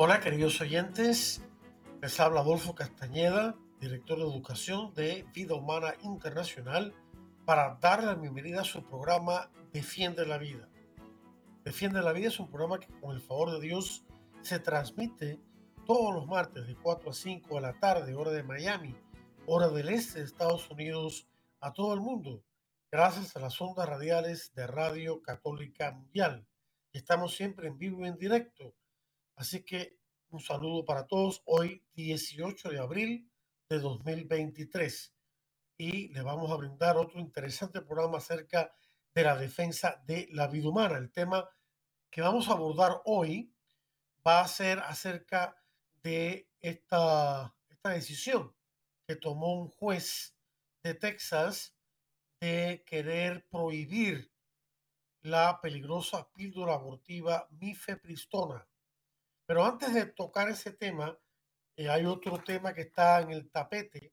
Hola queridos oyentes, les habla Adolfo Castañeda, director de educación de Vida Humana Internacional, para darle la bienvenida a su programa Defiende la Vida. Defiende la Vida es un programa que con el favor de Dios se transmite todos los martes de 4 a 5 de la tarde, hora de Miami, hora del este de Estados Unidos, a todo el mundo, gracias a las ondas radiales de Radio Católica Mundial. Estamos siempre en vivo y en directo. Así que un saludo para todos. Hoy 18 de abril de 2023. Y le vamos a brindar otro interesante programa acerca de la defensa de la vida humana. El tema que vamos a abordar hoy va a ser acerca de esta, esta decisión que tomó un juez de Texas de querer prohibir la peligrosa píldora abortiva mifepristona. Pero antes de tocar ese tema, eh, hay otro tema que está en el tapete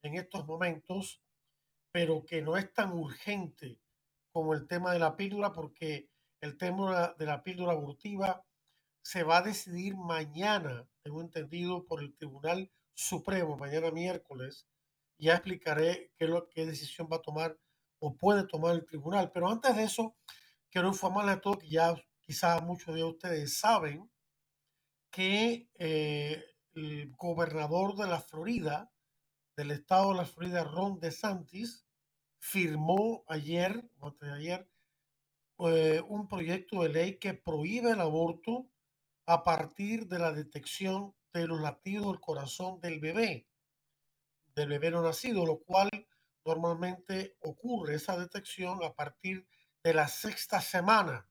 en estos momentos, pero que no es tan urgente como el tema de la píldora, porque el tema de la píldora abortiva se va a decidir mañana, tengo entendido, por el Tribunal Supremo, mañana miércoles. Ya explicaré qué, qué decisión va a tomar o puede tomar el tribunal. Pero antes de eso, quiero informarles a todos que ya quizás muchos de ustedes saben que eh, el gobernador de la Florida, del estado de la Florida, Ron DeSantis, firmó ayer, o antes de ayer, eh, un proyecto de ley que prohíbe el aborto a partir de la detección de los latidos del corazón del bebé, del bebé no nacido, lo cual normalmente ocurre esa detección a partir de la sexta semana.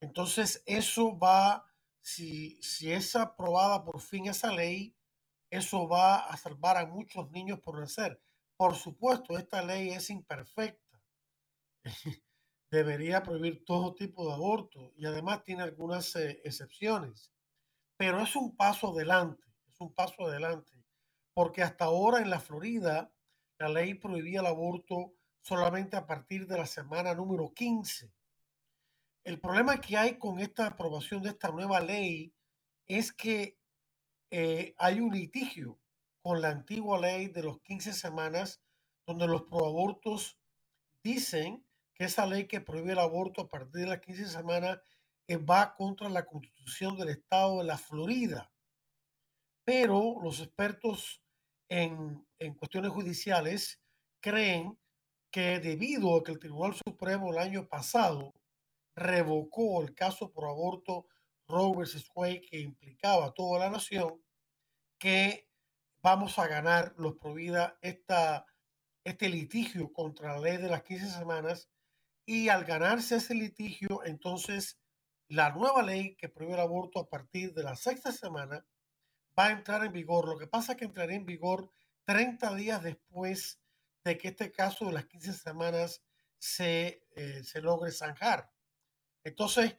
Entonces, eso va, si, es aprobada por fin esa ley, eso va a salvar a muchos niños por nacer. Por supuesto, esta ley es imperfecta. debería prohibir todo tipo de aborto y además tiene algunas eh, excepciones. Pero es un paso adelante, es un paso adelante, porque hasta ahora en la Florida la ley prohibía el aborto solamente a partir de la semana número 15. El problema que hay con esta aprobación de esta nueva ley es que eh, hay un litigio con la antigua ley de los 15 semanas, donde los proabortos dicen que esa ley que prohíbe el aborto a partir de las 15 semanas eh, va contra la constitución del estado de la Florida. Pero los expertos en, en cuestiones judiciales creen que debido a que el Tribunal Supremo el año pasado revocó el caso por aborto Roe vs. Wade que implicaba a toda la nación, que vamos a ganar los Provida esta, este litigio contra la ley de las 15 semanas y al ganarse ese litigio, entonces la nueva ley que prohíbe el aborto a partir de la sexta semana va a entrar en vigor. Lo que pasa es que entrará en vigor 30 días después de que este caso de las 15 semanas se, eh, se logre zanjar. Entonces,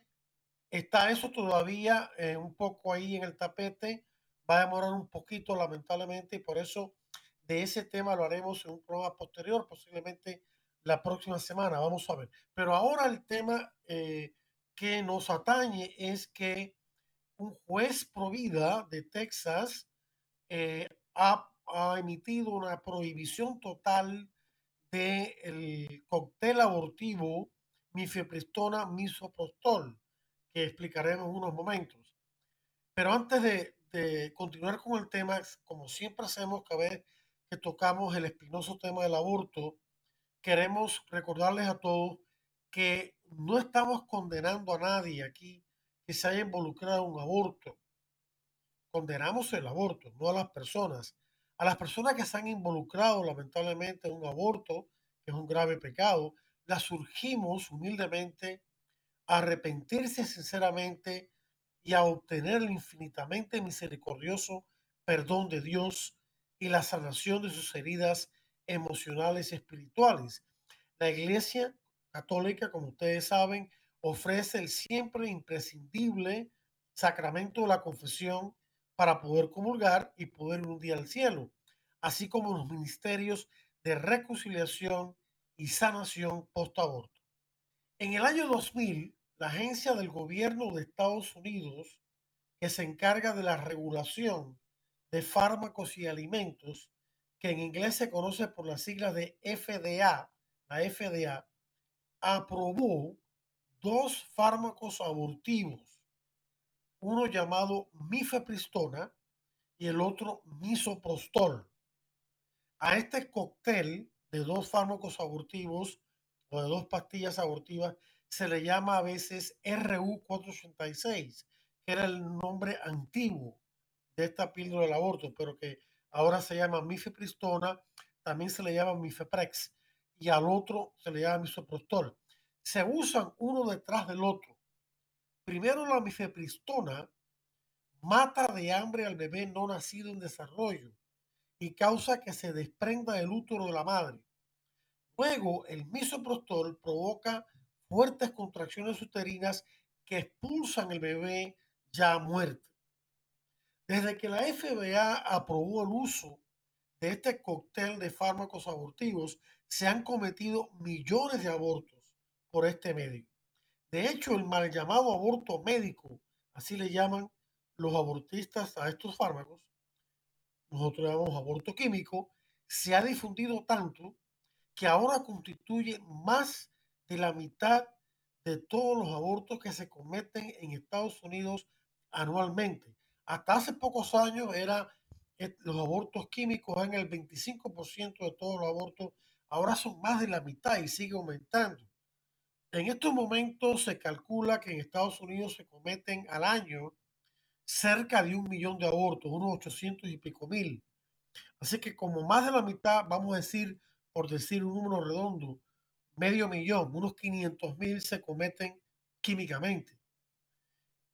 está eso todavía eh, un poco ahí en el tapete. Va a demorar un poquito, lamentablemente, y por eso de ese tema lo haremos en un programa posterior, posiblemente la próxima semana, vamos a ver. Pero ahora el tema eh, que nos atañe es que un juez provida de Texas eh, ha, emitido una prohibición total del el cóctel abortivo mifepristona misoprostol, que explicaremos en unos momentos. Pero antes de, de continuar con el tema, como siempre hacemos cada vez que tocamos el espinoso tema del aborto, queremos recordarles a todos que no estamos condenando a nadie aquí que se haya involucrado en un aborto. Condenamos el aborto, no a las personas. A las personas que se han involucrado lamentablemente en un aborto, que es un grave pecado, las surgimos humildemente a arrepentirse sinceramente y a obtener el infinitamente misericordioso perdón de Dios y la sanación de sus heridas emocionales y espirituales. La Iglesia Católica, como ustedes saben, ofrece el siempre imprescindible sacramento de la confesión para poder comulgar y poder ir un día al cielo, así como los ministerios de reconciliación y sanación post-aborto. En el año 2000, la agencia del gobierno de Estados Unidos que se encarga de la regulación de fármacos y alimentos, que en inglés se conoce por las siglas de FDA, la FDA, aprobó dos fármacos abortivos, uno llamado mifepristona y el otro misoprostol. A este cóctel de dos fármacos abortivos o de dos pastillas abortivas se le llama a veces RU486, que era el nombre antiguo de esta píldora del aborto, pero que ahora se llama mifepristona, también se le llama mifeprex y al otro se le llama misoprostol se usan uno detrás del otro. Primero la mifepristona mata de hambre al bebé no nacido en desarrollo y causa que se desprenda el útero de la madre. Luego el misoprostol provoca fuertes contracciones uterinas que expulsan el bebé ya muerto. Desde que la FBA aprobó el uso de este cóctel de fármacos abortivos, se han cometido millones de abortos por este medio. De hecho, el mal llamado aborto médico, así le llaman los abortistas a estos fármacos, nosotros llamamos aborto químico, se ha difundido tanto que ahora constituye más de la mitad de todos los abortos que se cometen en Estados Unidos anualmente. Hasta hace pocos años era eh, los abortos químicos en el 25% de todos los abortos, ahora son más de la mitad y sigue aumentando. En estos momentos se calcula que en Estados Unidos se cometen al año cerca de un millón de abortos, unos 800 y pico mil. Así que como más de la mitad, vamos a decir, por decir un número redondo, medio millón, unos 500 mil se cometen químicamente.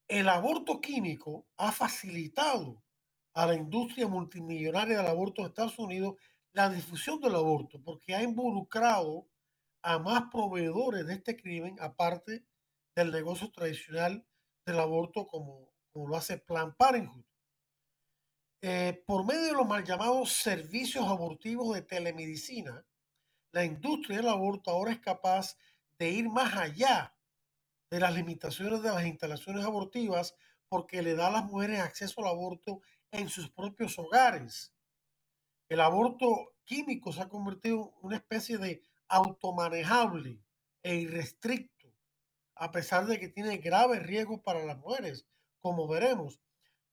El aborto químico ha facilitado a la industria multimillonaria del aborto de Estados Unidos la difusión del aborto, porque ha involucrado a más proveedores de este crimen, aparte del negocio tradicional del aborto como, como lo hace Plan Parenthood. Eh, por medio de los mal llamados servicios abortivos de telemedicina, la industria del aborto ahora es capaz de ir más allá de las limitaciones de las instalaciones abortivas porque le da a las mujeres acceso al aborto en sus propios hogares. El aborto químico se ha convertido en una especie de automanejable e irrestricto, a pesar de que tiene graves riesgos para las mujeres, como veremos.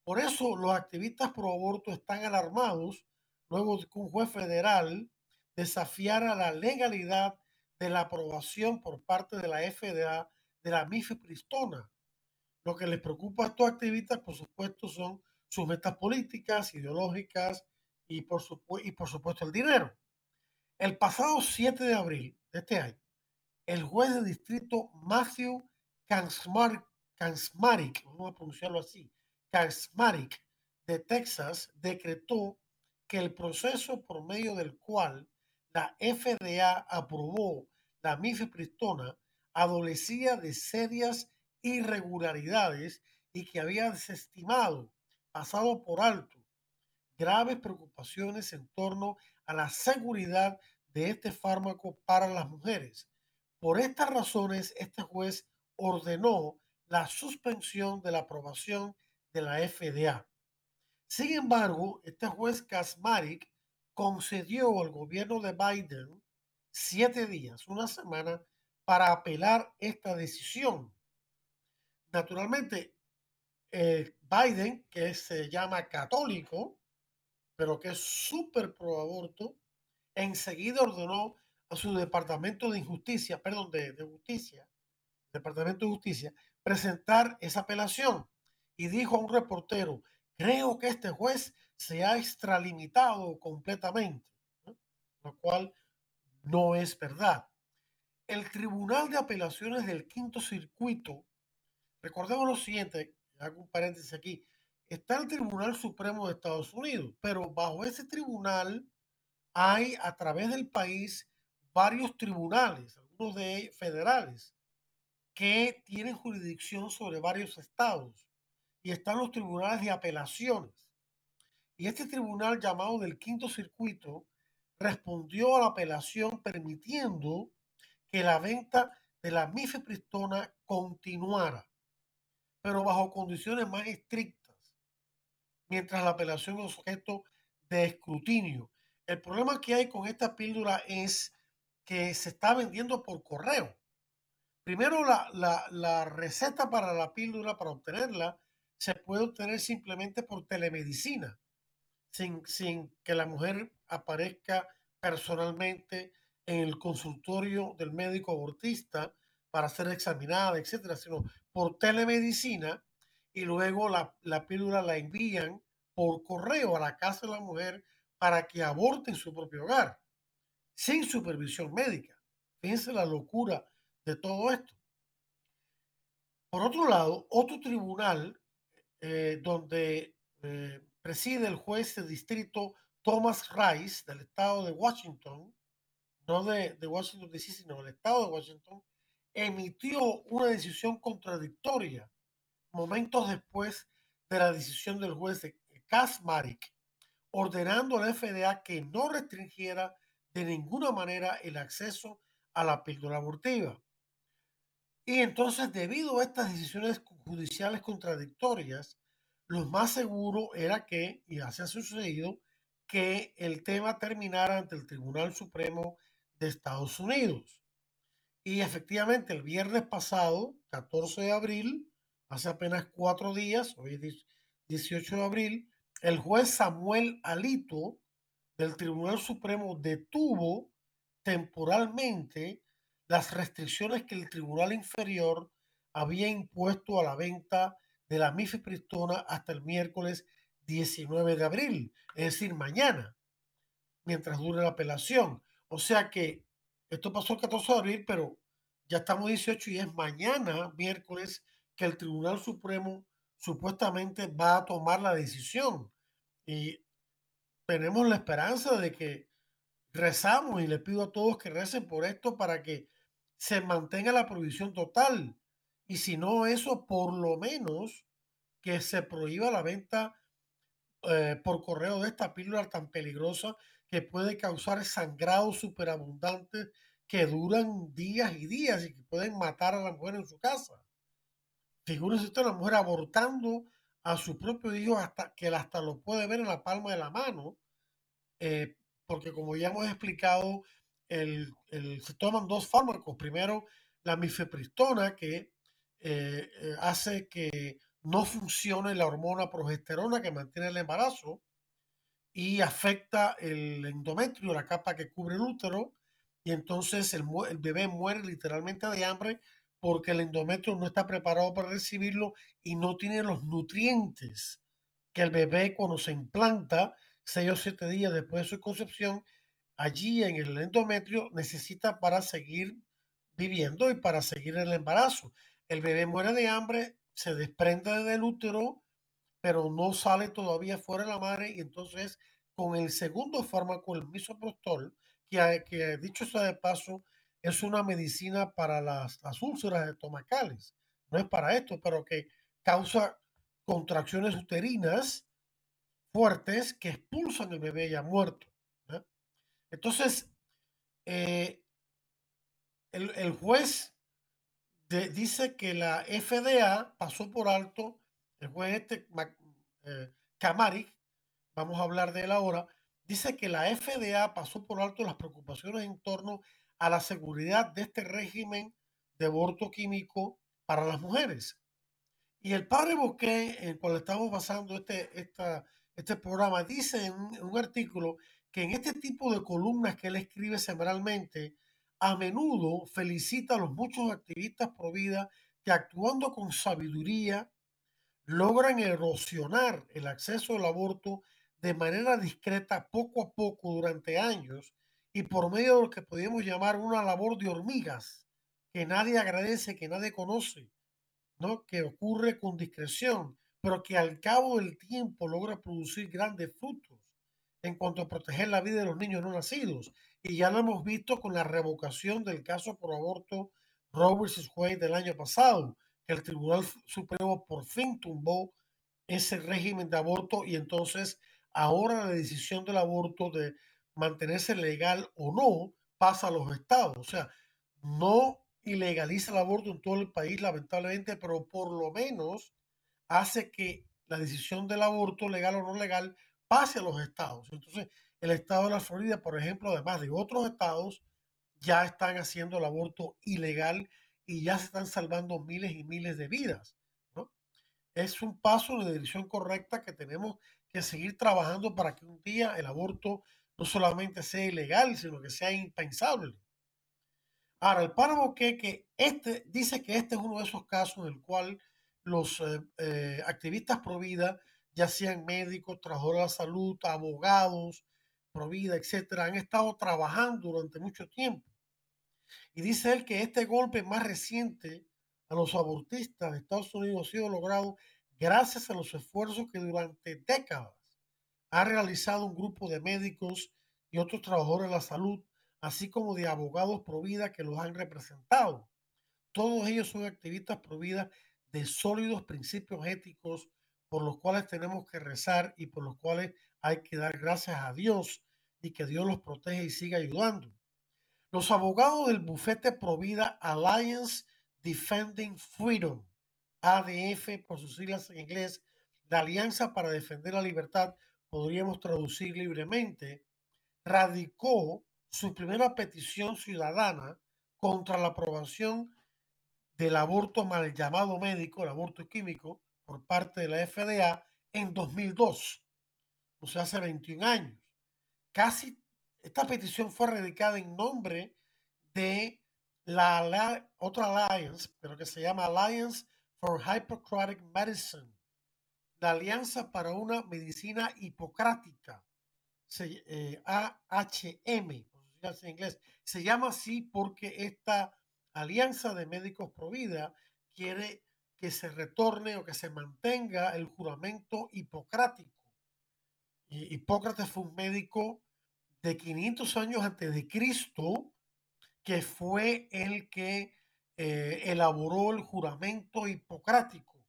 Por eso los activistas pro aborto están alarmados luego de que un juez federal desafiara la legalidad de la aprobación por parte de la FDA de la mifepristona. Lo que les preocupa a estos activistas, por supuesto, son sus metas políticas, ideológicas y por, supuesto el dinero. El pasado 7 de abril de este año, el juez de distrito Matthew Kansmarik, vamos a pronunciarlo así, Kansmarik de Texas, decretó que el proceso por medio del cual la FDA aprobó la mifepristona adolecía de serias irregularidades y que había desestimado, pasado por alto, graves preocupaciones en torno a la seguridad de este fármaco para las mujeres. Por estas razones, este juez ordenó la suspensión de la aprobación de la FDA. Sin embargo, este juez Kasmarik concedió al gobierno de Biden siete días, una semana, para apelar esta decisión. Naturalmente, eh, Biden, que se llama católico, pero que es súper pro aborto, enseguida ordenó a su departamento de injusticia, perdón, de, justicia, departamento de justicia, presentar esa apelación. Y dijo a un reportero, creo que este juez se ha extralimitado completamente, lo cual no es verdad. El Tribunal de Apelaciones del Quinto Circuito, recordemos lo siguiente, hago un paréntesis aquí, está el Tribunal Supremo de Estados Unidos, pero bajo ese tribunal hay a través del país varios tribunales, algunos de federales, que tienen jurisdicción sobre varios estados y están los tribunales de apelaciones. Y este tribunal llamado del quinto circuito respondió a la apelación permitiendo que la venta de la mifepristona continuara, pero bajo condiciones más estrictas, mientras la apelación es objeto de escrutinio. El problema que hay con esta píldora es que se está vendiendo por correo. Primero, la, la receta para la píldora, para obtenerla, se puede obtener simplemente por telemedicina, sin, sin que la mujer aparezca personalmente en el consultorio del médico abortista para ser examinada, etcétera, sino por telemedicina y luego la, la píldora la envían por correo a la casa de la mujer para que aborte en su propio hogar, sin supervisión médica. Fíjense la locura de todo esto. Por otro lado, otro tribunal eh, donde eh, preside el juez de distrito Thomas Rice del estado de Washington, no de, Washington DC, sino del estado de Washington, emitió una decisión contradictoria momentos después de la decisión del juez de Kasmarik, ordenando a la FDA que no restringiera de ninguna manera el acceso a la píldora abortiva. Y entonces, debido a estas decisiones judiciales contradictorias, lo más seguro era que, y así ha sucedido, que el tema terminara ante el Tribunal Supremo de Estados Unidos. Y efectivamente, el viernes pasado, 14 de abril, hace apenas cuatro días, hoy es 18 de abril, el juez Samuel Alito del Tribunal Supremo detuvo temporalmente las restricciones que el Tribunal Inferior había impuesto a la venta de la mifepristona hasta el miércoles 19 de abril, es decir, mañana, mientras dure la apelación. O sea que esto pasó el 14 de abril, pero ya estamos 18 y es mañana, miércoles, que el Tribunal Supremo supuestamente va a tomar la decisión. Y tenemos la esperanza de que rezamos y le pido a todos que recen por esto para que se mantenga la prohibición total. Y si no eso, por lo menos que se prohíba la venta eh, por correo de esta píldora tan peligrosa que puede causar sangrados superabundantes que duran días y días y que pueden matar a la mujer en su casa. Figúrense usted la mujer abortando a su propio hijo hasta que hasta lo puede ver en la palma de la mano, eh, porque como ya hemos explicado, el, se toman dos fármacos. Primero, la mifepristona, que eh, hace que no funcione la hormona progesterona que mantiene el embarazo y afecta el endometrio, la capa que cubre el útero, y entonces el, el bebé muere literalmente de hambre porque el endometrio no está preparado para recibirlo y no tiene los nutrientes que el bebé cuando se implanta, seis o siete días después de su concepción, allí en el endometrio necesita para seguir viviendo y para seguir el embarazo. El bebé muere de hambre, se desprende del útero, pero no sale todavía fuera de la madre y entonces con el segundo fármaco, el misoprostol, que, que dicho sea de paso, es una medicina para las, las úlceras estomacales. No es para esto, pero que causa contracciones uterinas fuertes que expulsan el bebé ya muerto. Entonces, eh, el, el, juez dice que la FDA pasó por alto, el juez este, eh, vamos a hablar de él ahora, dice que la FDA pasó por alto las preocupaciones en torno a la seguridad de este régimen de aborto químico para las mujeres. Y el padre Boquet, en el cual estamos basando este, este programa, dice en un artículo que en este tipo de columnas que él escribe semanalmente, a menudo felicita a los muchos activistas pro vida que actuando con sabiduría logran erosionar el acceso al aborto de manera discreta poco a poco durante años y por medio de lo que podríamos llamar una labor de hormigas que nadie agradece, que nadie conoce. ¿no? que ocurre con discreción, pero que al cabo del tiempo logra producir grandes frutos en cuanto a proteger la vida de los niños no nacidos. Y ya lo hemos visto con la revocación del caso por aborto Roe vs. Wade del año pasado, que el Tribunal Supremo por fin tumbó ese régimen de aborto y entonces ahora la decisión del aborto de mantenerse legal o no pasa a los estados. O sea, no ilegaliza el aborto en todo el país, lamentablemente, pero por lo menos hace que la decisión del aborto, legal o no legal, pase a los estados. Entonces, el estado de la Florida, por ejemplo, además de otros estados, ya están haciendo el aborto ilegal y ya se están salvando miles y miles de vidas. ¿no? Es un paso en la dirección correcta que tenemos que seguir trabajando para que un día el aborto no solamente sea ilegal, sino que sea impensable. Ahora, el páramo que, este dice que este es uno de esos casos en el cual los eh, eh, activistas pro vida, ya sean médicos, trabajadores de la salud, abogados, pro vida, etcétera, han estado trabajando durante mucho tiempo. Y dice él que este golpe más reciente a los abortistas de Estados Unidos ha sido logrado gracias a los esfuerzos que durante décadas ha realizado un grupo de médicos y otros trabajadores de la salud así como de abogados pro vida que los han representado. Todos ellos son activistas pro vida de sólidos principios éticos por los cuales tenemos que rezar y por los cuales hay que dar gracias a Dios y que Dios los protege y siga ayudando. Los abogados del bufete Provida Alliance Defending Freedom, ADF por sus siglas en inglés, la Alianza para Defender la Libertad, podríamos traducir libremente, radicó su primera petición ciudadana contra la aprobación del aborto mal llamado médico, el aborto químico, por parte de la FDA en 2002, o sea, hace 21 años. Casi esta petición fue radicada en nombre de la, otra alliance, pero que se llama Alliance for Hippocratic Medicine, la Alianza para una Medicina Hipocrática, AHM, en inglés. Se llama así porque esta alianza de médicos pro vida quiere que se retorne o que se mantenga el juramento hipocrático. Hipócrates fue un médico de 500 años antes de Cristo que fue el que eh, elaboró el juramento hipocrático,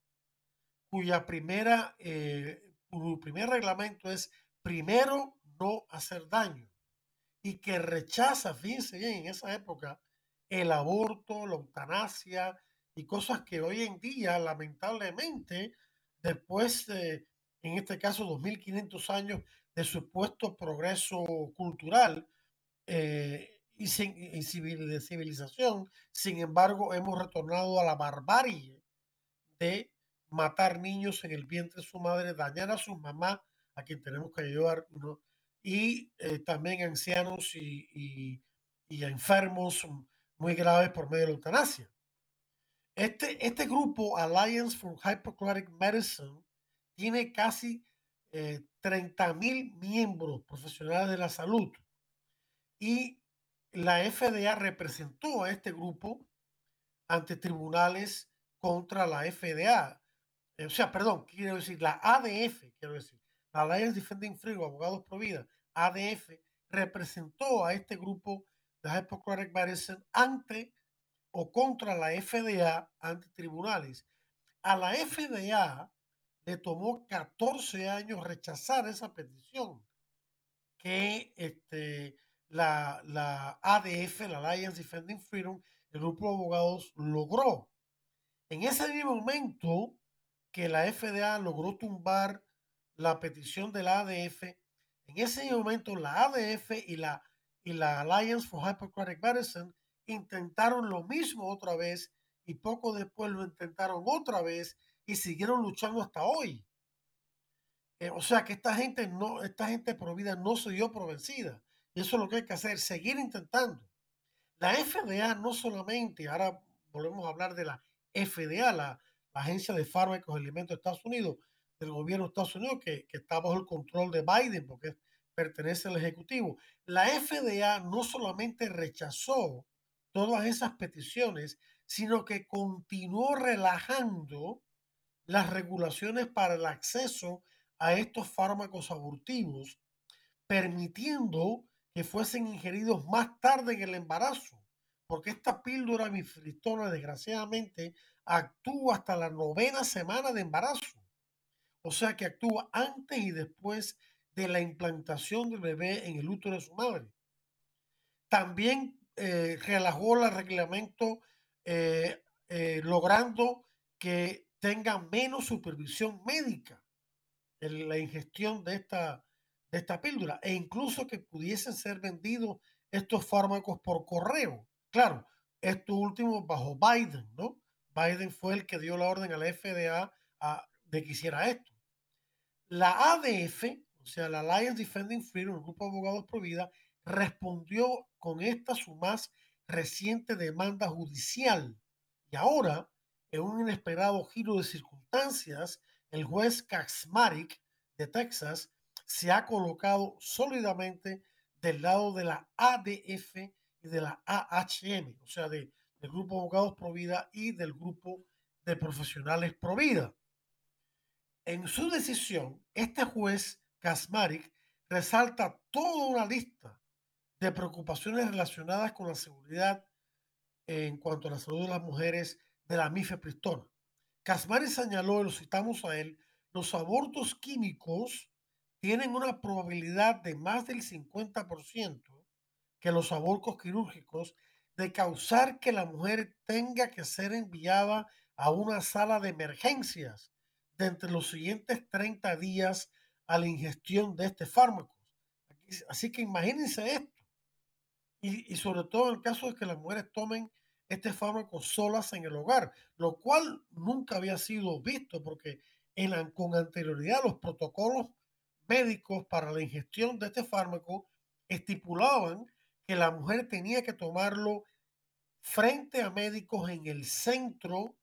cuya primera, eh, primer reglamento es primero no hacer daño y que rechaza, fíjense bien, en esa época, el aborto, la eutanasia y cosas que hoy en día, lamentablemente, después de, en este caso, 2500 años de supuesto progreso cultural eh, y, sin, de civilización, sin embargo, hemos retornado a la barbarie de matar niños en el vientre de su madre, dañar a su mamá, a quien tenemos que ayudar, ¿no? y eh, también ancianos y, enfermos muy graves por medio de la eutanasia. Este, este grupo, Alliance for Hippocratic Medicine, tiene casi 30 eh, mil miembros profesionales de la salud y la FDA representó a este grupo ante tribunales contra la FDA. O sea, perdón, quiero decir, la ADF, quiero decir, la Alliance Defending Freedom, Abogados Pro Vida, ADF, representó a este grupo de Hippocratic Medicine ante o contra la FDA ante tribunales. A la FDA le tomó 14 años rechazar esa petición que este, la, la ADF, la Alliance Defending Freedom, el grupo de abogados logró. En ese mismo momento que la FDA logró tumbar la petición de la ADF, en ese momento la ADF y la, y la Alliance for Hippocratic Medicine intentaron lo mismo otra vez y poco después lo intentaron otra vez y siguieron luchando hasta hoy. Eh, o sea que esta gente no, esta gente por vida no se dio por vencida. Y eso es lo que hay que hacer, seguir intentando. La FDA no solamente, ahora volvemos a hablar de la FDA, la, la Agencia de Fármacos y Alimentos de Estados Unidos, del gobierno de Estados Unidos, que, está bajo el control de Biden, porque pertenece al Ejecutivo. La FDA no solamente rechazó todas esas peticiones, sino que continuó relajando las regulaciones para el acceso a estos fármacos abortivos, permitiendo que fuesen ingeridos más tarde en el embarazo, porque esta píldora mifristona desgraciadamente actúa hasta la novena semana de embarazo. O sea que actúa antes y después de la implantación del bebé en el útero de su madre. También eh, relajó el reglamento eh, eh, logrando que tenga menos supervisión médica en la ingestión de esta, de esta píldora e incluso que pudiesen ser vendidos estos fármacos por correo. Claro, esto último bajo Biden, ¿no? Biden fue el que dio la orden a la FDA de que hiciera esto. La ADF, o sea, la Alliance Defending Freedom, el grupo de abogados pro vida, respondió con esta su más reciente demanda judicial. Y ahora, en un inesperado giro de circunstancias, el juez Kaczmarek de Texas se ha colocado sólidamente del lado de la ADF y de la AHM, o sea, del grupo de abogados pro vida y del grupo de profesionales pro vida. En su decisión, este juez Kaczmarek resalta toda una lista de preocupaciones relacionadas con la seguridad en cuanto a la salud de las mujeres de la mifepristona. Kaczmarek señaló, y lo citamos a él, los abortos químicos tienen una probabilidad de más del 50% que los abortos quirúrgicos de causar que la mujer tenga que ser enviada a una sala de emergencias de entre los siguientes 30 días a la ingestión de este fármaco. Así que imagínense esto. Y, sobre todo en el caso de que las mujeres tomen este fármaco solas en el hogar, lo cual nunca había sido visto porque en con anterioridad los protocolos médicos para la ingestión de este fármaco estipulaban que la mujer tenía que tomarlo frente a médicos en el centro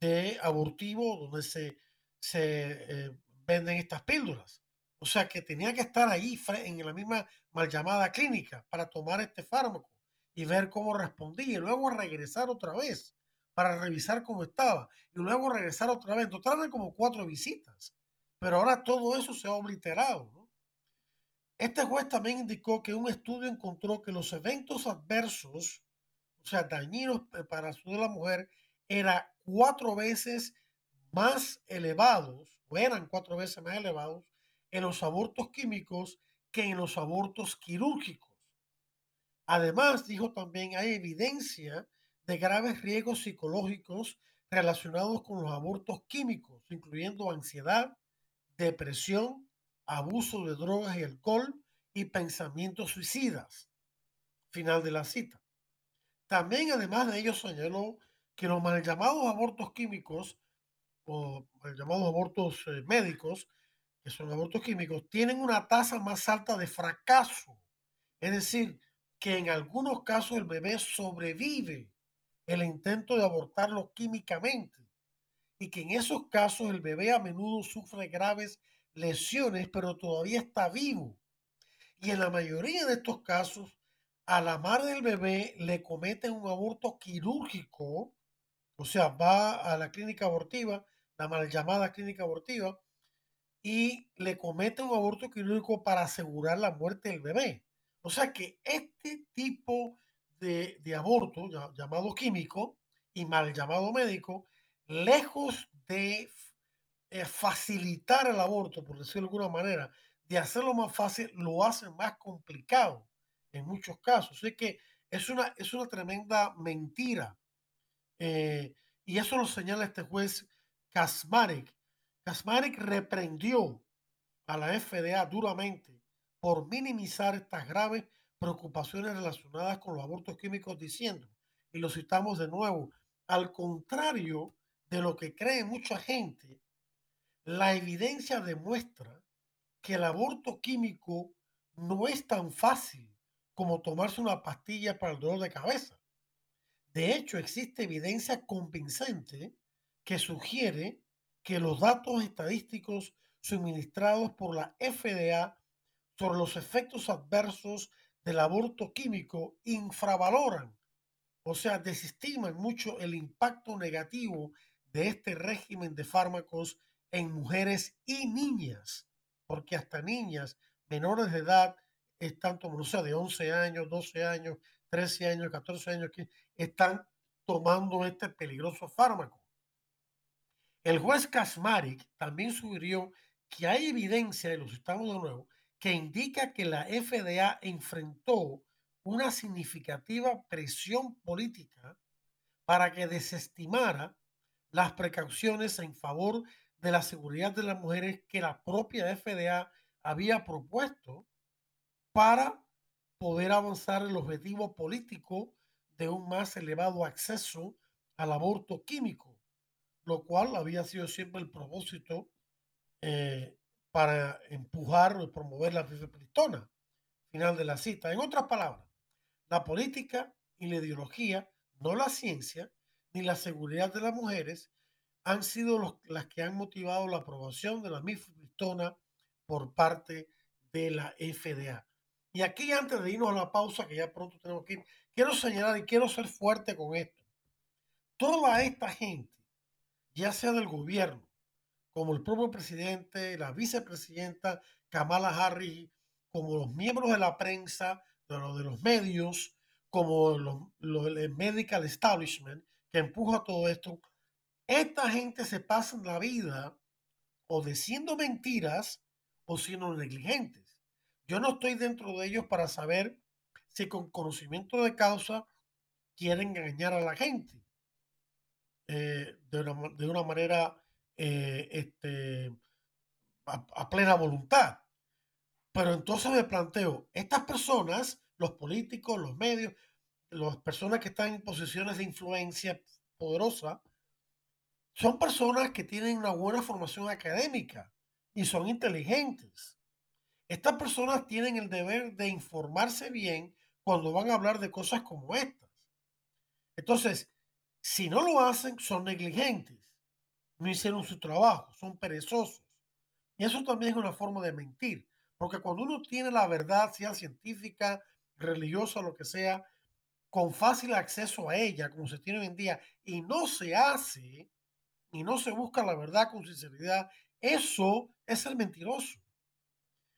de abortivo donde se, se eh, venden estas píldoras. O sea que tenía que estar ahí en la misma mal llamada clínica para tomar este fármaco y ver cómo respondía y luego regresar otra vez para revisar cómo estaba y luego regresar otra vez. Total como cuatro visitas, pero ahora todo eso se ha obliterado. Este juez también indicó que un estudio encontró que los eventos adversos, o sea, dañinos eh, para la salud de la mujer, eran cuatro veces más elevados, o eran cuatro veces más elevados, en los abortos químicos que en los abortos quirúrgicos. Además, dijo también, hay evidencia de graves riesgos psicológicos relacionados con los abortos químicos, incluyendo ansiedad, depresión, abuso de drogas y alcohol y pensamientos suicidas. Final de la cita. También, además de ello, señaló que los mal llamados abortos químicos o mal llamados abortos eh, médicos, que son abortos químicos, tienen una tasa más alta de fracaso. Es decir, que en algunos casos el bebé sobrevive el intento de abortarlo químicamente y que en esos casos el bebé a menudo sufre graves lesiones, pero todavía está vivo. Y en la mayoría de estos casos, a la madre del bebé le cometen un aborto quirúrgico, o sea, va a la clínica abortiva, la mal llamada clínica abortiva, y le cometen un aborto quirúrgico para asegurar la muerte del bebé. O sea que este tipo de, aborto, llamado químico y mal llamado médico, lejos de eh, facilitar el aborto, por decirlo de alguna manera, de hacerlo más fácil, lo hacen más complicado en muchos casos. Así que es una, es una tremenda mentira. Eh, y eso lo señala este juez Kasmarek. Kasmarek reprendió a la FDA duramente por minimizar estas graves preocupaciones relacionadas con los abortos químicos diciendo, y lo citamos de nuevo, al contrario de lo que cree mucha gente, la evidencia demuestra que el aborto químico no es tan fácil como tomarse una pastilla para el dolor de cabeza. De hecho, existe evidencia convincente que sugiere que los datos estadísticos suministrados por la FDA sobre los efectos adversos del aborto químico infravaloran o sea, desestiman mucho el impacto negativo de este régimen de fármacos en mujeres y niñas, porque hasta niñas menores de edad están tomando, o sea, de 11 años, 12 años, 13 años, 14 años, están tomando este peligroso fármaco. El juez Kasmarik también sugirió que hay evidencia, de los estamos de nuevo, que indica que la FDA enfrentó una significativa presión política para que desestimara las precauciones en favor de la seguridad de las mujeres que la propia FDA había propuesto para poder avanzar el objetivo político de un más elevado acceso al aborto químico, lo cual había sido siempre el propósito eh, para empujar o promover la mifepristona. Final de la cita. En otras palabras, la política y la ideología, no la ciencia, ni la seguridad de las mujeres, han sido las que han motivado la aprobación de la mifepristona por parte de la FDA. Y aquí antes de irnos a la pausa, que ya pronto tenemos que ir, quiero señalar y quiero ser fuerte con esto. Toda esta gente, ya sea del gobierno, como el propio presidente, la vicepresidenta Kamala Harris, como los miembros de la prensa, de, los, medios, como los, el medical establishment que empuja todo esto, esta gente se pasa la vida o diciendo mentiras o siendo negligentes. Yo no estoy dentro de ellos para saber si con conocimiento de causa quieren engañar a la gente eh, de, una, manera eh, este, a, plena voluntad. Pero entonces me planteo, estas personas, los políticos, los medios, las personas que están en posiciones de influencia poderosa, son personas que tienen una buena formación académica y son inteligentes. Estas personas tienen el deber de informarse bien cuando van a hablar de cosas como estas. Entonces, si no lo hacen, son negligentes, no hicieron su trabajo, son perezosos. Y eso también es una forma de mentir, porque cuando uno tiene la verdad, sea científica, religiosa, lo que sea, con fácil acceso a ella, como se tiene hoy en día, y no se hace, y no se busca la verdad con sinceridad, eso es el mentiroso.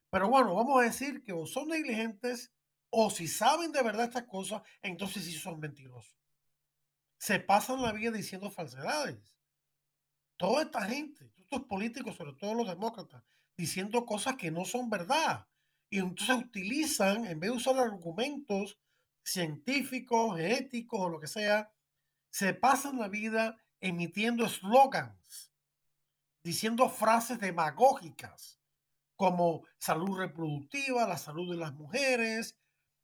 Pero bueno, vamos a decir que o son negligentes o si saben de verdad estas cosas, entonces sí son mentirosos. Se pasan la vida diciendo falsedades. Toda esta gente, estos políticos, sobre todo los demócratas, diciendo cosas que no son verdad. Y entonces utilizan, en vez de usar argumentos científicos, éticos o lo que sea, se pasan la vida emitiendo slogans, diciendo frases demagógicas como salud reproductiva, la salud de las mujeres,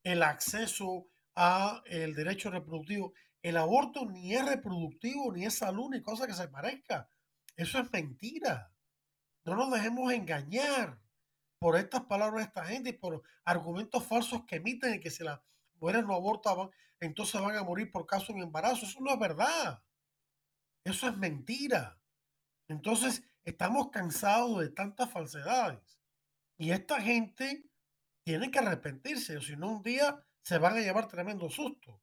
el acceso a el derecho reproductivo. El aborto ni es reproductivo, ni es salud, ni cosa que se parezca. Eso es mentira. No nos dejemos engañar por estas palabras de esta gente y por argumentos falsos que emiten y que si las mujeres no abortaban, entonces van a morir por caso de embarazo. Eso no es verdad. Eso es mentira. Entonces, estamos cansados de tantas falsedades. Y esta gente tiene que arrepentirse, o si no, un día se van a llevar tremendo susto.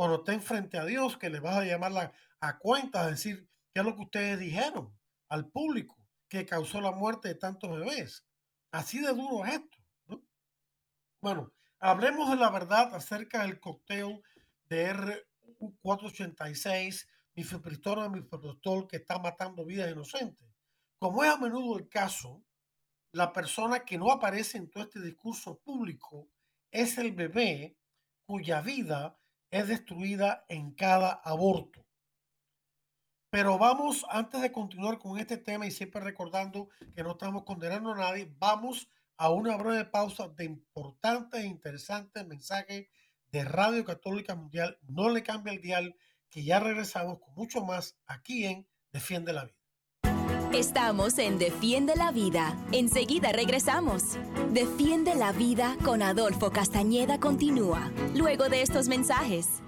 Cuando estén frente a Dios, que le vas a llamar a cuenta, a decir qué es lo que ustedes dijeron al público que causó la muerte de tantos bebés. Así de duro es esto. Bueno, hablemos de la verdad acerca del cóctel de R486, mifepristona, mifepristol, que está matando vidas inocentes. Como es a menudo el caso, la persona que no aparece en todo este discurso público es el bebé cuya vida es destruida en cada aborto. Pero vamos, antes de continuar con este tema y siempre recordando que no estamos condenando a nadie, vamos a una breve pausa de importantes e interesantes mensajes de Radio Católica Mundial. No le cambia el dial, que ya regresamos con mucho más aquí en Defiende la Vida. Estamos en Defiende la Vida. Enseguida regresamos. Defiende la Vida con Adolfo Castañeda continúa, luego de estos mensajes.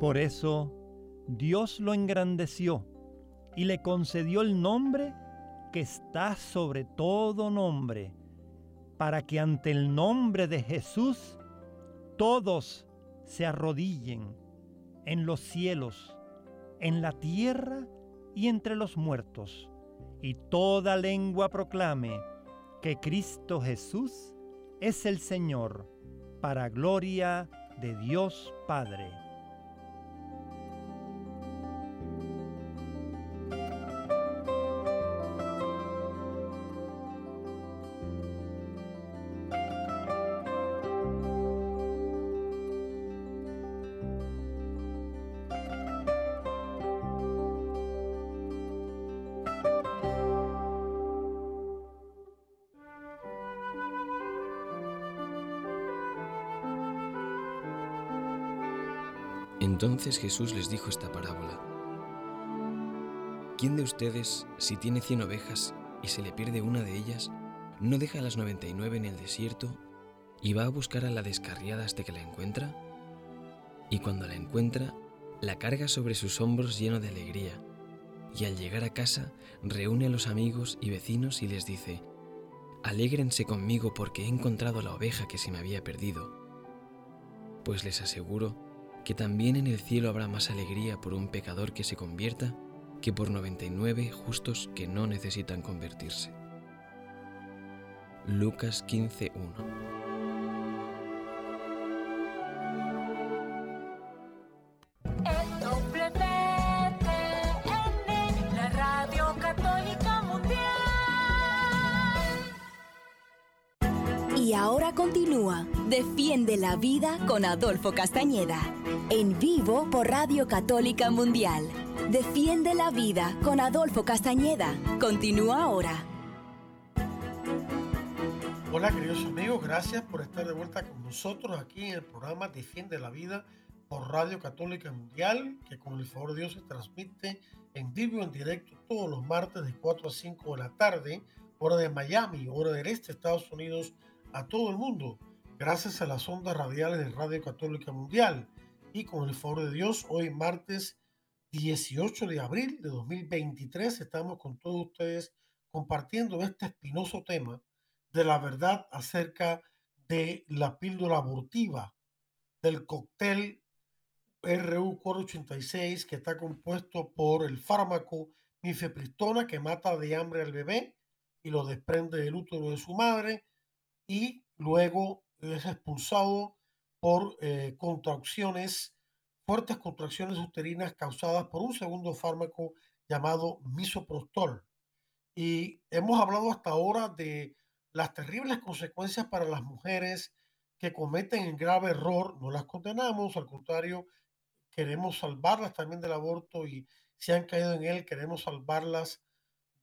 Por eso, Dios lo engrandeció y le concedió el nombre que está sobre todo nombre, para que ante el nombre de Jesús todos se arrodillen en los cielos, en la tierra y entre los muertos, y toda lengua proclame que Cristo Jesús es el Señor, para gloria de Dios Padre. Entonces Jesús les dijo esta parábola. ¿Quién de ustedes, si tiene cien ovejas y se le pierde una de ellas, no deja las noventa y nueve en el desierto y va a buscar a la descarriada hasta que la encuentra? Y cuando la encuentra, la carga sobre sus hombros lleno de alegría, y al llegar a casa reúne a los amigos y vecinos y les dice, Alégrense conmigo porque he encontrado la oveja que se me había perdido. Pues les aseguro que también en el cielo habrá más alegría por un pecador que se convierta que por 99 justos que no necesitan convertirse. Lucas 15.1 Y ahora continúa Defiende la Vida con Adolfo Castañeda. En vivo por Radio Católica Mundial. Defiende la Vida con Adolfo Castañeda. Continúa ahora. Hola queridos amigos, gracias por estar de vuelta con nosotros aquí en el programa Defiende la Vida por Radio Católica Mundial, que con el favor de Dios se transmite en vivo, en directo, todos los martes de 4 a 5 de la tarde, hora de Miami, hora del este, Estados Unidos, a todo el mundo gracias a las ondas radiales de Radio Católica Mundial. Y con el favor de Dios, hoy martes 18 de abril de 2023 estamos con todos ustedes compartiendo este espinoso tema de la verdad acerca de la píldora abortiva, del cóctel RU486 que está compuesto por el fármaco mifepristona que mata de hambre al bebé y lo desprende del útero de su madre y luego es expulsado por eh, contracciones, fuertes contracciones uterinas causadas por un segundo fármaco llamado misoprostol. Y hemos hablado hasta ahora de las terribles consecuencias para las mujeres que cometen el grave error. No las condenamos, al contrario, queremos salvarlas también del aborto y si han caído en él, queremos salvarlas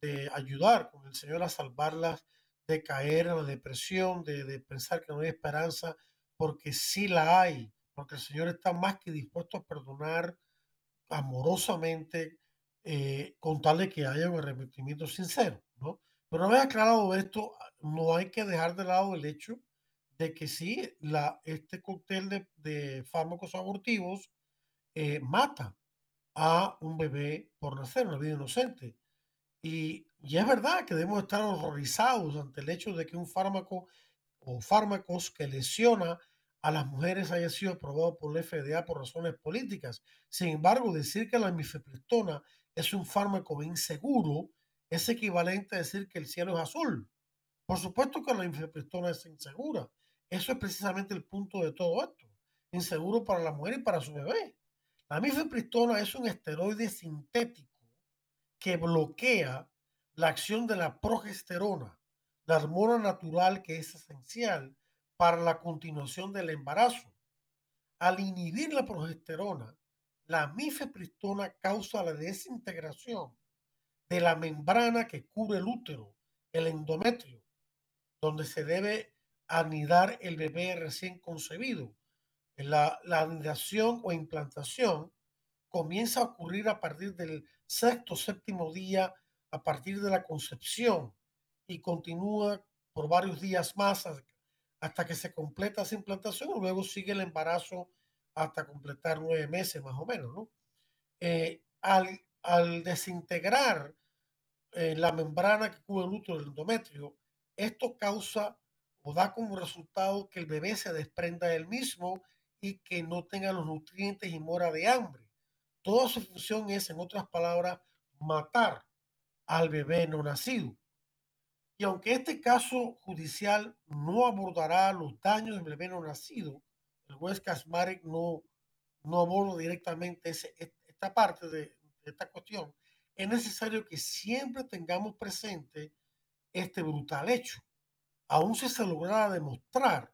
de ayudar con el Señor a salvarlas de caer en la depresión, de, pensar que no hay esperanza, porque sí la hay, porque el Señor está más que dispuesto a perdonar amorosamente, eh, con tal de que haya un arrepentimiento sincero, ¿no? Pero una vez aclarado esto, no hay que dejar de lado el hecho de que sí, la, este cóctel de, de fármacos abortivos eh, mata a un bebé por nacer, una vida inocente. Y y es verdad que debemos estar horrorizados ante el hecho de que un fármaco o fármacos que lesiona a las mujeres haya sido aprobado por la FDA por razones políticas. Sin embargo, decir que la mifepristona es un fármaco inseguro es equivalente a decir que el cielo es azul. Por supuesto que la mifepristona es insegura. Eso es precisamente el punto de todo esto. Inseguro para la mujer y para su bebé. La mifepristona es un esteroide sintético que bloquea la acción de la progesterona, la hormona natural que es esencial para la continuación del embarazo. Al inhibir la progesterona, la mifepristona causa la desintegración de la membrana que cubre el útero, el endometrio, donde se debe anidar el bebé recién concebido. La, anidación o implantación comienza a ocurrir a partir del sexto séptimo día a partir de la concepción y continúa por varios días más hasta que se completa esa implantación. Luego sigue el embarazo hasta completar nueve meses más o menos. ¿no? Eh, al, al desintegrar en la membrana que cubre el útero del endometrio, esto causa o da como resultado que el bebé se desprenda del mismo y que no tenga los nutrientes y mora de hambre. Toda su función es, en otras palabras, matar al bebé no nacido. Y aunque este caso judicial no abordará los daños del bebé no nacido, el juez Kasmarek no, no aborda directamente ese, esta parte de, esta cuestión, es necesario que siempre tengamos presente este brutal hecho. Aún si se lograra demostrar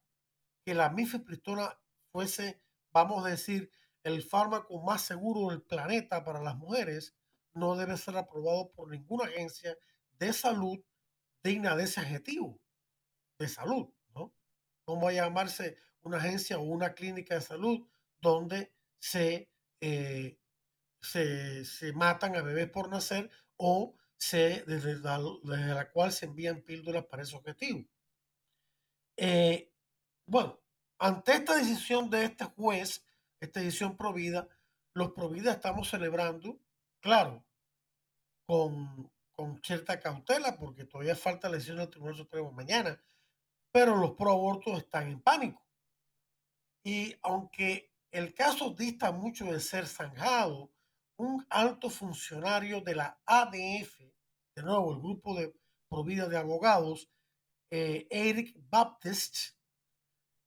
que la mifepristona fuese, vamos a decir, el fármaco más seguro del planeta para las mujeres, no debe ser aprobado por ninguna agencia de salud digna de ese adjetivo de salud, ¿no? No va a llamarse una agencia o una clínica de salud donde se, eh, se, se, matan a bebés por nacer o se, desde, la, desde la cual se envían píldoras para ese objetivo. Eh, bueno, ante esta decisión de este juez, esta decisión provida, los provida estamos celebrando, claro, con, con cierta cautela, porque todavía falta la decisión del Tribunal Supremo mañana, pero los pro abortos están en pánico. Y aunque el caso dista mucho de ser zanjado, un alto funcionario de la ADF, de nuevo el grupo de provida de abogados, eh, Eric Baptist,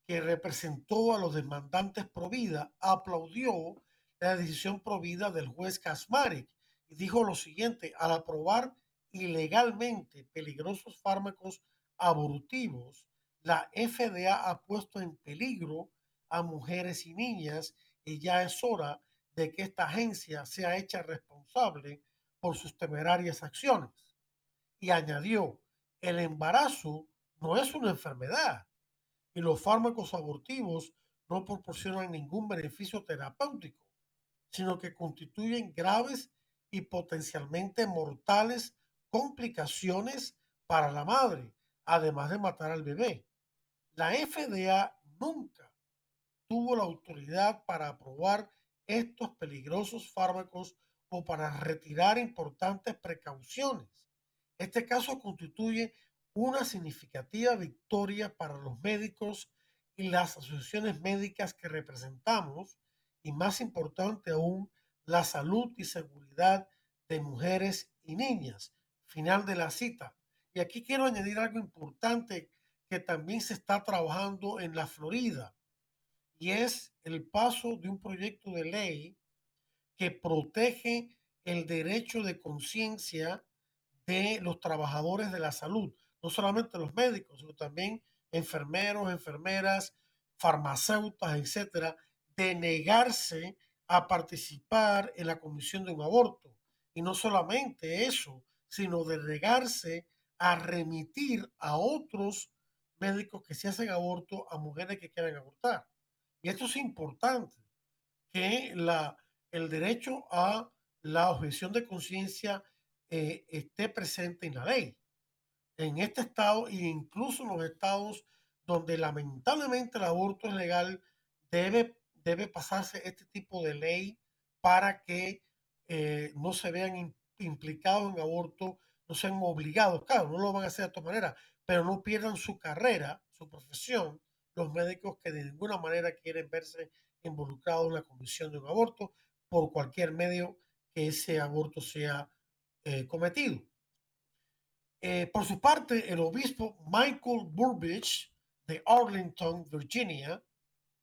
que representó a los demandantes provida, aplaudió la decisión provida del juez Kasmarek y dijo lo siguiente, al aprobar ilegalmente peligrosos fármacos abortivos, la FDA ha puesto en peligro a mujeres y niñas y ya es hora de que esta agencia sea hecha responsable por sus temerarias acciones. Y añadió, el embarazo no es una enfermedad y los fármacos abortivos no proporcionan ningún beneficio terapéutico, sino que constituyen graves y potencialmente mortales complicaciones para la madre, además de matar al bebé. La FDA nunca tuvo la autoridad para aprobar estos peligrosos fármacos o para retirar importantes precauciones. Este caso constituye una significativa victoria para los médicos y las asociaciones médicas que representamos y más importante aún, la salud y seguridad de mujeres y niñas. Final de la cita. Y aquí quiero añadir algo importante que también se está trabajando en la Florida y es el paso de un proyecto de ley que protege el derecho de conciencia de los trabajadores de la salud, no solamente los médicos, sino también enfermeros, enfermeras, farmacéuticas, etcétera, de negarse a participar en la comisión de un aborto. Y no solamente eso, sino de negarse a remitir a otros médicos que se hacen aborto a mujeres que quieren abortar. Y esto es importante, que la, el derecho a la objeción de conciencia eh, esté presente en la ley. En este estado e incluso en los estados donde lamentablemente el aborto es legal, debe debe pasarse este tipo de ley para que eh, no se vean implicados en aborto, no sean obligados, claro, no lo van a hacer de todas manera, pero no pierdan su carrera, su profesión, los médicos que de ninguna manera quieren verse involucrados en la comisión de un aborto por cualquier medio que ese aborto sea eh, cometido. Eh, por su parte, el obispo Michael Burbidge de Arlington, Virginia,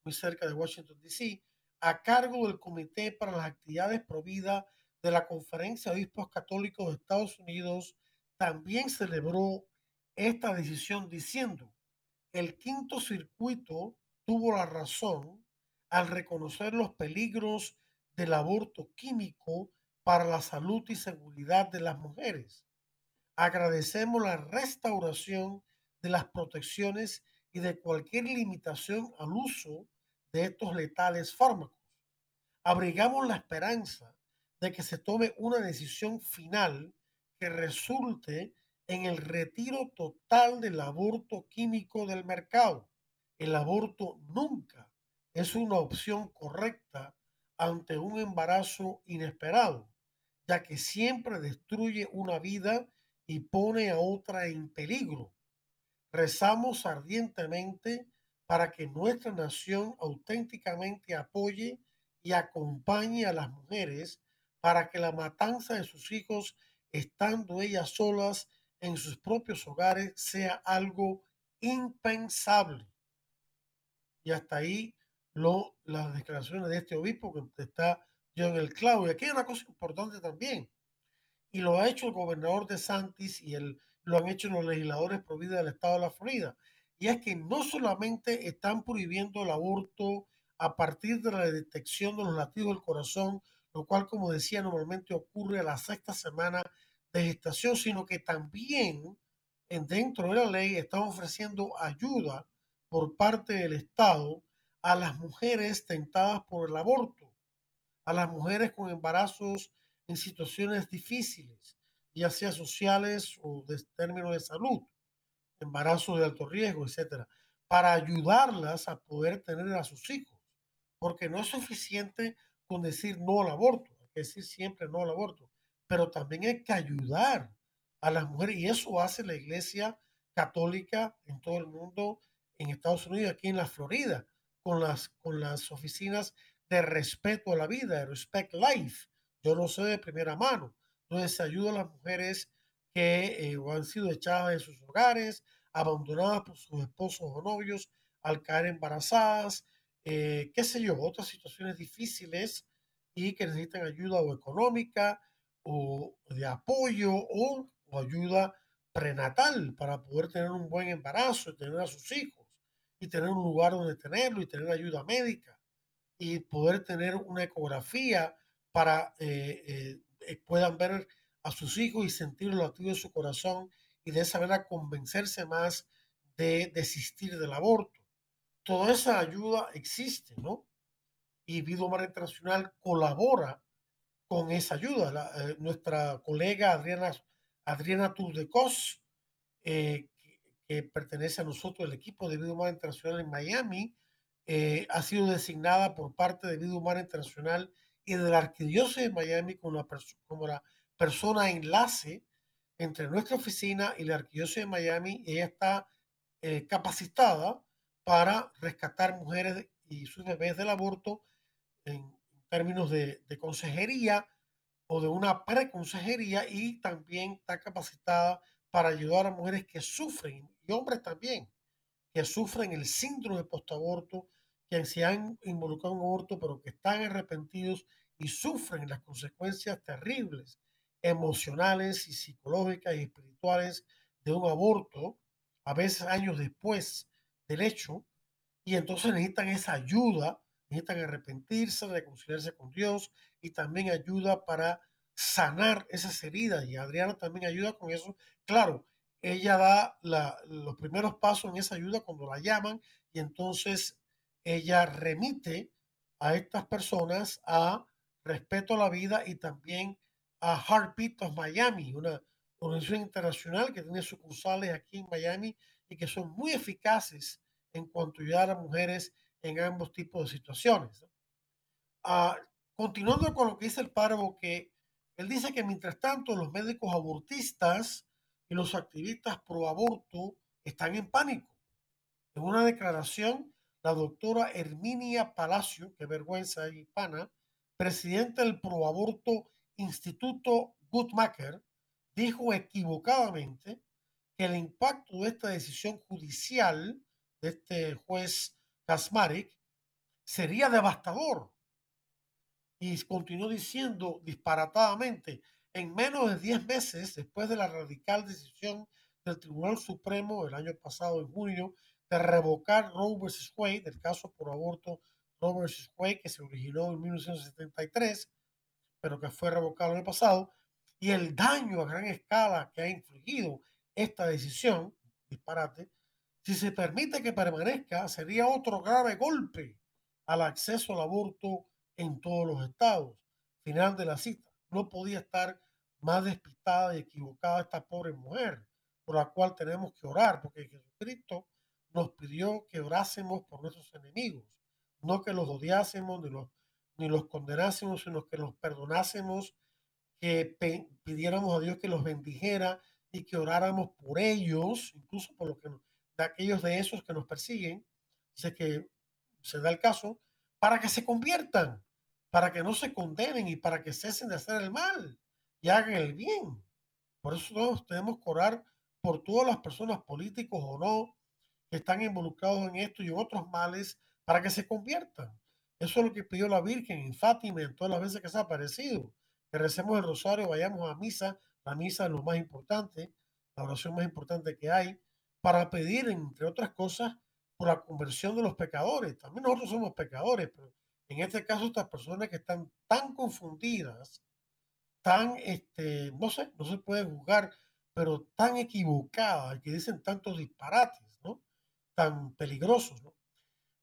muy cerca de Washington, D.C., a cargo del Comité para las Actividades Providas de la Conferencia de Obispos Católicos de Estados Unidos, también celebró esta decisión diciendo, el quinto circuito tuvo la razón al reconocer los peligros del aborto químico para la salud y seguridad de las mujeres. Agradecemos la restauración de las protecciones y de cualquier limitación al uso de estos letales fármacos. Abrigamos la esperanza de que se tome una decisión final que resulte en el retiro total del aborto químico del mercado. El aborto nunca es una opción correcta ante un embarazo inesperado, ya que siempre destruye una vida y pone a otra en peligro. Rezamos ardientemente para que nuestra nación auténticamente apoye y acompañe a las mujeres para que la matanza de sus hijos, estando ellas solas en sus propios hogares, sea algo impensable. Y hasta ahí lo, las declaraciones de este obispo que está yo en el clavo. Y aquí hay una cosa importante también, y lo ha hecho el gobernador de Santis y el, lo han hecho los legisladores prohibidos del estado de la Florida. Y es que no solamente están prohibiendo el aborto a partir de la detección de los latidos del corazón, lo cual, como decía, normalmente ocurre a la sexta semana de gestación, sino que también en, dentro de la ley están ofreciendo ayuda por parte del Estado a las mujeres tentadas por el aborto, a las mujeres con embarazos en situaciones difíciles, ya sea sociales o de términos de salud, embarazos de alto riesgo, etcétera, para ayudarlas a poder tener a sus hijos, porque no es suficiente con decir no al aborto, hay que decir siempre no al aborto, pero también hay que ayudar a las mujeres y eso hace la Iglesia Católica en todo el mundo, en Estados Unidos, aquí en la Florida, con las, con las oficinas de respeto a la vida, de Respect Life, yo lo sé de primera mano. Entonces se ayuda a las mujeres que eh, han sido echadas de sus hogares, abandonadas por sus esposos o novios al caer embarazadas, eh, qué sé yo, otras situaciones difíciles y que necesitan ayuda o económica o de apoyo o, ayuda prenatal para poder tener un buen embarazo y tener a sus hijos y tener un lugar donde tenerlo y tener ayuda médica y poder tener una ecografía para eh, eh, puedan ver a sus hijos y sentir los latidos de su corazón y de esa manera convencerse más de desistir del aborto. Toda esa ayuda existe, ¿no? Y Vida Humana Internacional colabora con esa ayuda. nuestra colega Adriana, Adriana Turdecos, eh, que, pertenece a nosotros, el equipo de Vida Humana Internacional en Miami, ha sido designada por parte de Vida Humana Internacional y de la Arquidiócesis de Miami como la, como la persona enlace entre nuestra oficina y la Arquidiócesis de Miami. ella está eh, capacitada para rescatar mujeres y sus bebés del aborto en términos de, consejería o de una preconsejería y también está capacitada para ayudar a mujeres que sufren y hombres también que sufren el síndrome de postaborto que se han involucrado en un aborto, pero que están arrepentidos y sufren las consecuencias terribles, emocionales y psicológicas y espirituales de un aborto, a veces años después del hecho, y entonces necesitan esa ayuda, necesitan arrepentirse, reconciliarse con Dios y también ayuda para sanar esas heridas. Y Adriana también ayuda con eso. Claro, ella da los primeros pasos en esa ayuda cuando la llaman y entonces ella remite a estas personas a Respeto a la Vida y también a Heartbeat of Miami, una organización internacional que tiene sucursales aquí en Miami y que son muy eficaces en cuanto a ayudar a mujeres en ambos tipos de situaciones. Uh, continuando con lo que dice el párrafo, que él dice que mientras tanto los médicos abortistas y los activistas pro aborto están en pánico. En una declaración, la doctora Herminia Palacio, que vergüenza hispana, presidente del proaborto Instituto Guttmacher, dijo equivocadamente que el impacto de esta decisión judicial este juez Kasmarek sería devastador. Y continuó diciendo disparatadamente, en menos de 10 meses después de la radical decisión del Tribunal Supremo el año pasado, en junio, de revocar Roe vs. Wade, del caso por aborto Roe vs. Wade, que se originó en 1973, pero que fue revocado el pasado, y el daño a gran escala que ha infligido esta decisión, disparate, si se permite que permanezca, sería otro grave golpe al acceso al aborto en todos los estados. Final de la cita. No podía estar más despistada y equivocada esta pobre mujer, por la cual tenemos que orar, porque Jesucristo nos pidió que orásemos por nuestros enemigos no que los odiásemos ni los, ni los condenásemos, sino que los perdonásemos, que pidiéramos a Dios que los bendijera y que oráramos por ellos, incluso por lo que de aquellos de esos que nos persiguen, sé que se da el caso, para que se conviertan, para que no se condenen y para que cesen de hacer el mal y hagan el bien. Por eso todos tenemos que orar por todas las personas políticos o no que están involucrados en esto y otros males para que se conviertan. Eso es lo que pidió la Virgen en Fátima en todas las veces que se ha aparecido. Que recemos el rosario, vayamos a misa. La misa es lo más importante, la oración más importante que hay, para pedir, entre otras cosas, por la conversión de los pecadores. También nosotros somos pecadores, pero en este caso estas personas que están tan confundidas, tan, este, no sé, no se puede juzgar, pero tan equivocadas, que dicen tantos disparates, ¿no? Tan peligrosos, ¿no?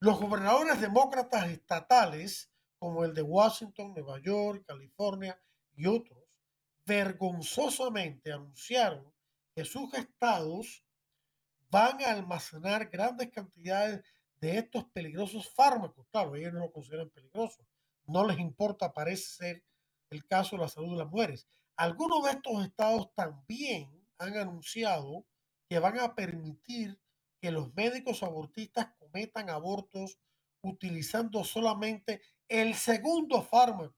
Los gobernadores demócratas estatales, como el de Washington, Nueva York, California y otros, vergonzosamente anunciaron que sus estados van a almacenar grandes cantidades de estos peligrosos fármacos. Claro, ellos no lo consideran peligroso. No les importa, parece ser el caso de la salud de las mujeres. Algunos de estos estados también han anunciado que van a permitir que los médicos abortistas cometan abortos utilizando solamente el segundo fármaco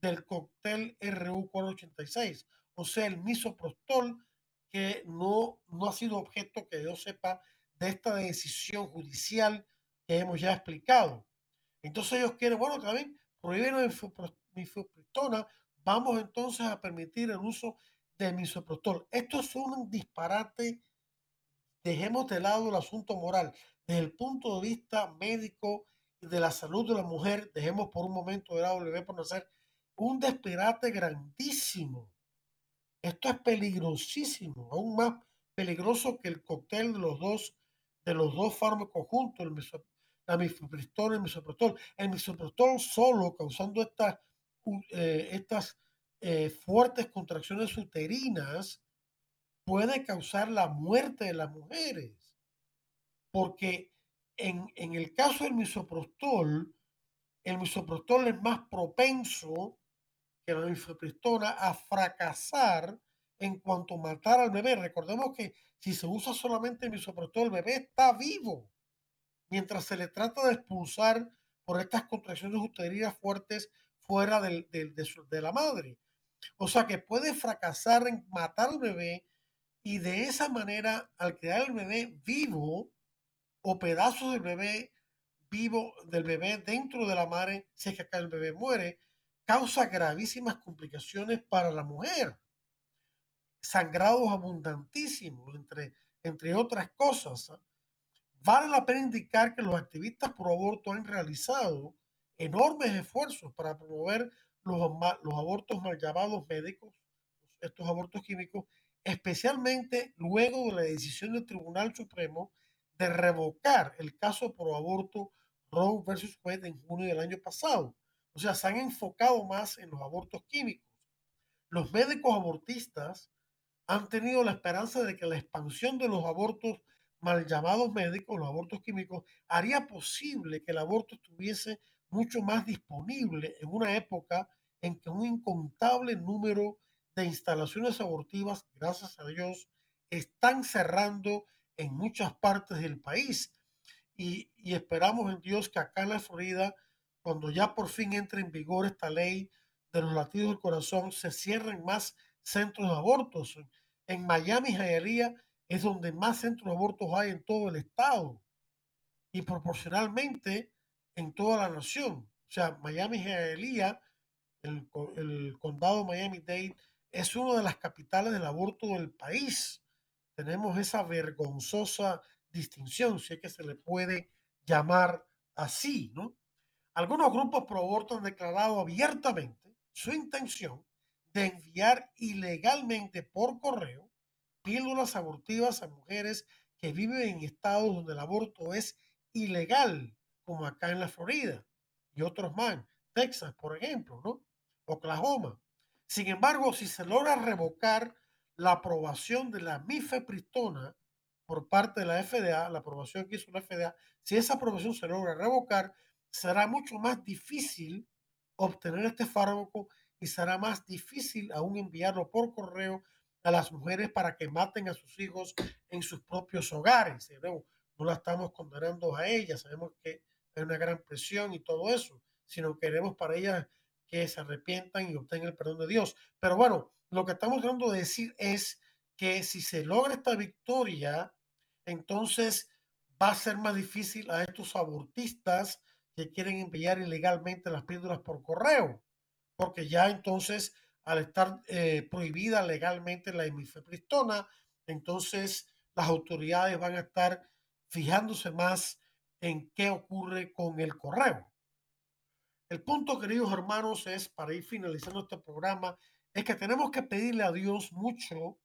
del cóctel RU486, o sea, el misoprostol, que no, no ha sido objeto que yo sepa de esta decisión judicial que hemos ya explicado. Entonces ellos quieren, bueno, también prohibir la misoprostol, vamos entonces a permitir el uso de misoprostol. Esto es un disparate. Dejemos de lado el asunto moral. Desde el punto de vista médico y de la salud de la mujer, dejemos por un momento de lado el por nacer un disparate grandísimo. Esto es peligrosísimo, aún más peligroso que el cóctel de los dos, de los dos fármacos juntos, el la misoprostol y el misoprostol. El misoprostol solo, causando estas, eh, estas eh, fuertes contracciones uterinas, puede causar la muerte de las mujeres. Porque en, en el caso del misoprostol, el misoprostol es más propenso que la a fracasar en cuanto a matar al bebé. Recordemos que si se usa solamente misoprostol, el bebé está vivo. Mientras se le trata de expulsar por estas contracciones uterinas fuertes fuera de, la madre. O sea que puede fracasar en matar al bebé y de esa manera, al quedar el bebé vivo o pedazos del bebé vivo del bebé dentro de la madre, si es que acá el bebé muere, causa gravísimas complicaciones para la mujer. Sangrados abundantísimos, entre, entre otras cosas. Vale la pena indicar que los activistas pro aborto han realizado enormes esfuerzos para promover los, los abortos mal llamados médicos, estos abortos químicos, especialmente luego de la decisión del Tribunal Supremo de revocar el caso pro aborto Roe versus Wade en junio del año pasado. O sea, se han enfocado más en los abortos químicos. Los médicos abortistas han tenido la esperanza de que la expansión de los abortos mal llamados médicos, los abortos químicos, haría posible que el aborto estuviese mucho más disponible en una época en que un incontable número de instalaciones abortivas, gracias a Dios, están cerrando en muchas partes del país. Y, esperamos en Dios que acá en la Florida, cuando ya por fin entre en vigor esta ley de los latidos del corazón, se cierren más centros de abortos. En Miami, Hialeah, es donde más centros de abortos hay en todo el estado y proporcionalmente en toda la nación. O sea, Miami, Hialeah, el, el condado Miami-Dade, es una de las capitales del aborto del país. Tenemos esa vergonzosa distinción, si es que se le puede llamar así, ¿no? Algunos grupos pro aborto han declarado abiertamente su intención de enviar ilegalmente por correo píldoras abortivas a mujeres que viven en estados donde el aborto es ilegal, como acá en la Florida y otros más, Texas, por ejemplo, ¿no? Oklahoma. Sin embargo, si se logra revocar la aprobación de la mifepristona por parte de la FDA, la aprobación que hizo la FDA, si esa aprobación se logra revocar, será mucho más difícil obtener este fármaco y será más difícil aún enviarlo por correo a las mujeres para que maten a sus hijos en sus propios hogares. No, no la estamos condenando a ellas, sabemos que hay una gran presión y todo eso, sino queremos para ellas que se arrepientan y obtengan el perdón de Dios. Pero bueno, lo que estamos tratando de decir es que si se logra esta victoria, entonces va a ser más difícil a estos abortistas que quieren enviar ilegalmente las píldoras por correo, porque ya entonces al estar eh, prohibida legalmente la imifepristona, entonces las autoridades van a estar fijándose más en qué ocurre con el correo. El punto, queridos hermanos, es, para ir finalizando este programa, es que tenemos que pedirle a Dios mucho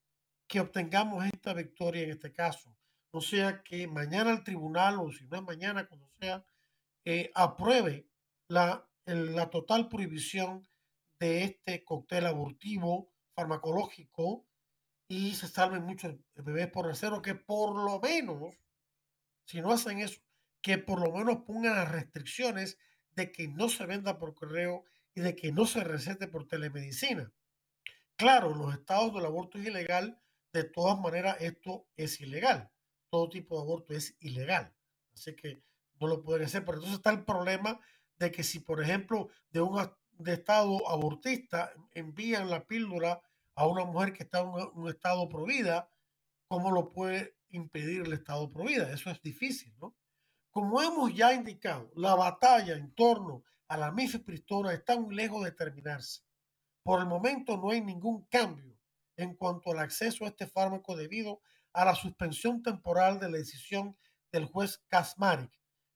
que obtengamos esta victoria en este caso. O sea, que mañana el tribunal, o si no es mañana, cuando sea, eh, apruebe la, la total prohibición de este cóctel abortivo farmacológico y se salven muchos bebés por nacer o que por lo menos, si no hacen eso, que por lo menos pongan las restricciones de que no se venda por correo y de que no se recete por telemedicina. Claro, los estados del aborto es ilegal, de todas maneras esto es ilegal. Todo tipo de aborto es ilegal. Así que no lo pueden hacer. Pero entonces está el problema de que si, por ejemplo, de un de estado abortista envían la píldora a una mujer que está en un, estado provida, ¿cómo lo puede impedir el estado provida? Eso es difícil, ¿no? Como hemos ya indicado, la batalla en torno a la mifepristona está muy lejos de terminarse. Por el momento no hay ningún cambio en cuanto al acceso a este fármaco debido a la suspensión temporal de la decisión del juez Kasmarik.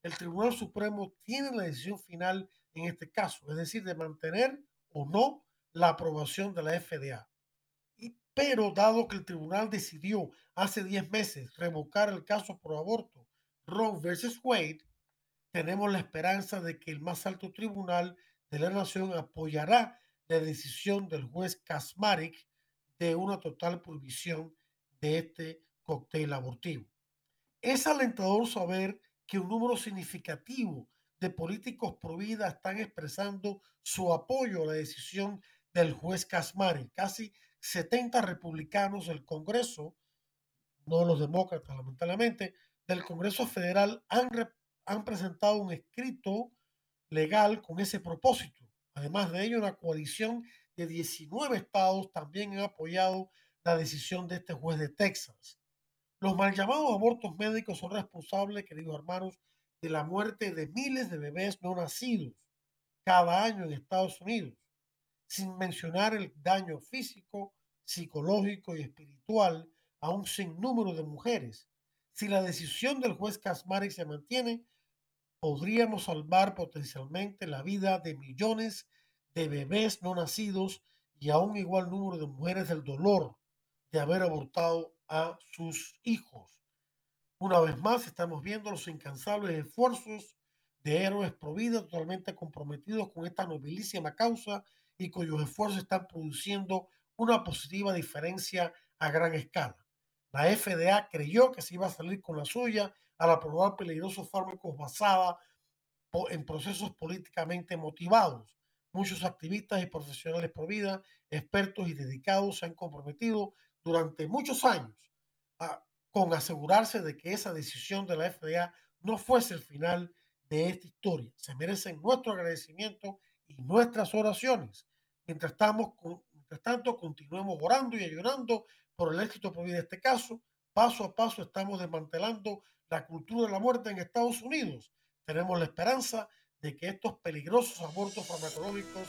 El Tribunal Supremo tiene la decisión final en este caso, es decir, de mantener o no la aprobación de la FDA. pero dado que el tribunal decidió hace 10 meses revocar el caso por aborto Roe versus Wade, tenemos la esperanza de que el más alto tribunal de la nación apoyará la decisión del juez Kasmarik de una total prohibición de este cóctel abortivo. Es alentador saber que un número significativo de políticos pro vida están expresando su apoyo a la decisión del juez Casmari. Casi 70 republicanos del Congreso, no los demócratas lamentablemente, del Congreso Federal han, han presentado un escrito legal con ese propósito. Además de ello, una coalición de 19 estados también han apoyado la decisión de este juez de Texas. Los mal llamados abortos médicos son responsables, queridos hermanos, de la muerte de miles de bebés no nacidos cada año en Estados Unidos, sin mencionar el daño físico, psicológico y espiritual a un sinnúmero de mujeres. Si la decisión del juez Kasmari se mantiene, podríamos salvar potencialmente la vida de millones de bebés no nacidos y a un igual número de mujeres del dolor de haber abortado a sus hijos. Una vez más, estamos viendo los incansables esfuerzos de héroes pro vida totalmente comprometidos con esta nobilísima causa y cuyos esfuerzos están produciendo una positiva diferencia a gran escala. La FDA creyó que se iba a salir con la suya al aprobar peligrosos fármacos basados en procesos políticamente motivados. Muchos activistas y profesionales pro vida, expertos y dedicados se han comprometido durante muchos años a con asegurarse de que esa decisión de la FDA no fuese el final de esta historia. Se merecen nuestro agradecimiento y nuestras oraciones. Mientras, estamos, mientras tanto, continuemos orando y ayudando por el éxito por de este caso. Paso a paso estamos desmantelando la cultura de la muerte en Estados Unidos. Tenemos la esperanza de que estos peligrosos abortos farmacológicos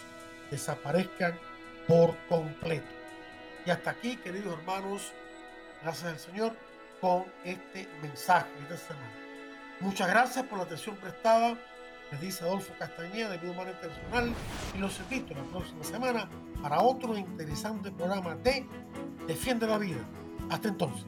desaparezcan por completo. Y hasta aquí, queridos hermanos, gracias al Señor con este mensaje esta semana. Muchas gracias por la atención prestada. Les dice Adolfo Castañeda de Vida Humana Internacional y los invito la próxima semana para otro interesante programa de Defiende la Vida. Hasta entonces.